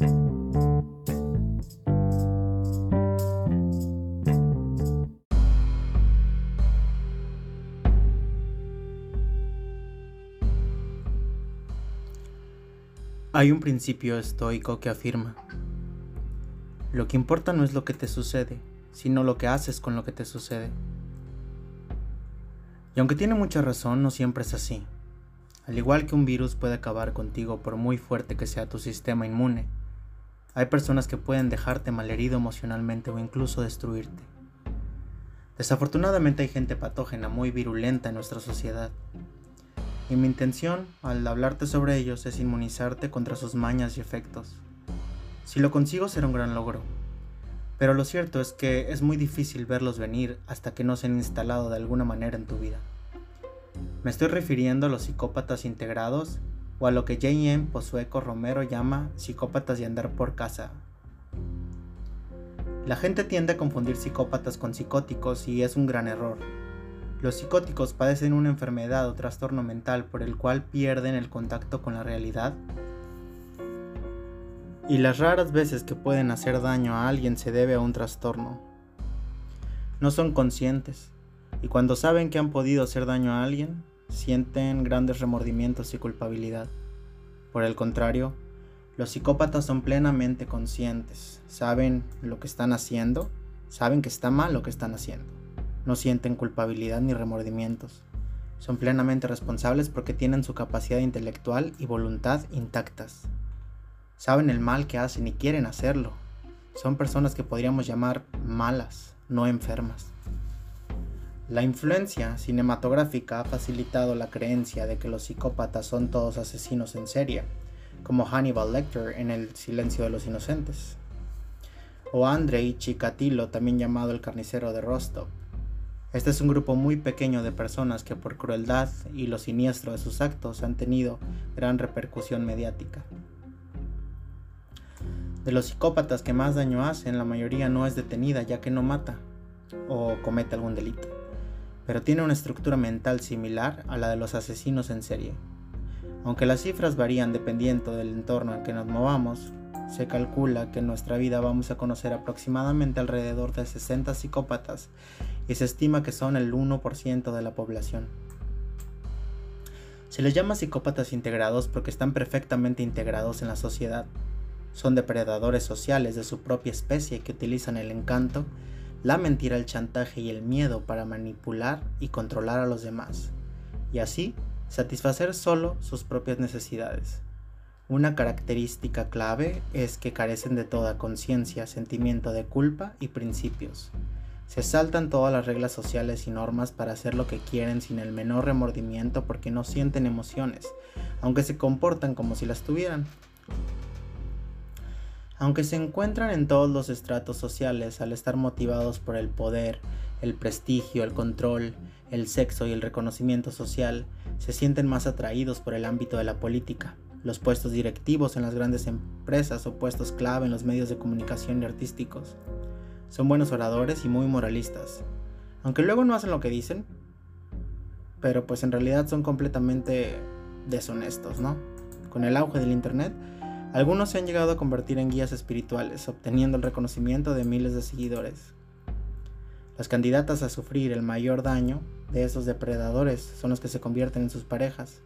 Hay un principio estoico que afirma, lo que importa no es lo que te sucede, sino lo que haces con lo que te sucede. Y aunque tiene mucha razón, no siempre es así. Al igual que un virus puede acabar contigo por muy fuerte que sea tu sistema inmune, hay personas que pueden dejarte malherido emocionalmente o incluso destruirte. Desafortunadamente hay gente patógena muy virulenta en nuestra sociedad y mi intención al hablarte sobre ellos es inmunizarte contra sus mañas y efectos. Si lo consigo será un gran logro, pero lo cierto es que es muy difícil verlos venir hasta que no se han instalado de alguna manera en tu vida. Me estoy refiriendo a los psicópatas integrados o a lo que J.M. Posueco Romero llama psicópatas de andar por casa. La gente tiende a confundir psicópatas con psicóticos y es un gran error. Los psicóticos padecen una enfermedad o trastorno mental por el cual pierden el contacto con la realidad y las raras veces que pueden hacer daño a alguien se debe a un trastorno. No son conscientes y cuando saben que han podido hacer daño a alguien, sienten grandes remordimientos y culpabilidad. Por el contrario, los psicópatas son plenamente conscientes, saben lo que están haciendo, saben que está mal lo que están haciendo. No sienten culpabilidad ni remordimientos. Son plenamente responsables porque tienen su capacidad intelectual y voluntad intactas. Saben el mal que hacen y quieren hacerlo. Son personas que podríamos llamar malas, no enfermas. La influencia cinematográfica ha facilitado la creencia de que los psicópatas son todos asesinos en serie, como Hannibal Lecter en El silencio de los inocentes, o Andrei Chikatilo, también llamado el carnicero de Rostov, este es un grupo muy pequeño de personas que por crueldad y lo siniestro de sus actos han tenido gran repercusión mediática. De los psicópatas que más daño hacen, la mayoría no es detenida ya que no mata o comete algún delito, pero tiene una estructura mental similar a la de los asesinos en serie. Aunque las cifras varían dependiendo del entorno en que nos movamos, se calcula que en nuestra vida vamos a conocer aproximadamente alrededor de 60 psicópatas y se estima que son el 1% de la población. Se les llama psicópatas integrados porque están perfectamente integrados en la sociedad. Son depredadores sociales de su propia especie que utilizan el encanto, la mentira, el chantaje y el miedo para manipular y controlar a los demás, y así satisfacer solo sus propias necesidades. Una característica clave es que carecen de toda conciencia, sentimiento de culpa y principios. Se saltan todas las reglas sociales y normas para hacer lo que quieren sin el menor remordimiento porque no sienten emociones, aunque se comportan como si las tuvieran. Aunque se encuentran en todos los estratos sociales al estar motivados por el poder, el prestigio, el control, el sexo y el reconocimiento social, se sienten más atraídos por el ámbito de la política, los puestos directivos en las grandes empresas o puestos clave en los medios de comunicación y artísticos. Son buenos oradores y muy moralistas, aunque luego no hacen lo que dicen, pero pues en realidad son completamente deshonestos, ¿no? Con el auge del Internet, algunos se han llegado a convertir en guías espirituales, obteniendo el reconocimiento de miles de seguidores. Las candidatas a sufrir el mayor daño de esos depredadores son los que se convierten en sus parejas,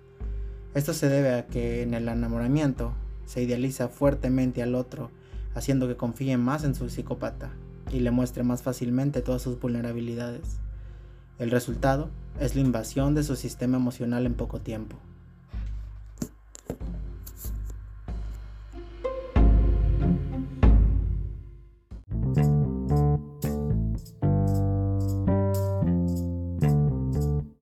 esto se debe a que en el enamoramiento se idealiza fuertemente al otro, haciendo que confíe más en su psicópata y le muestre más fácilmente todas sus vulnerabilidades. El resultado es la invasión de su sistema emocional en poco tiempo.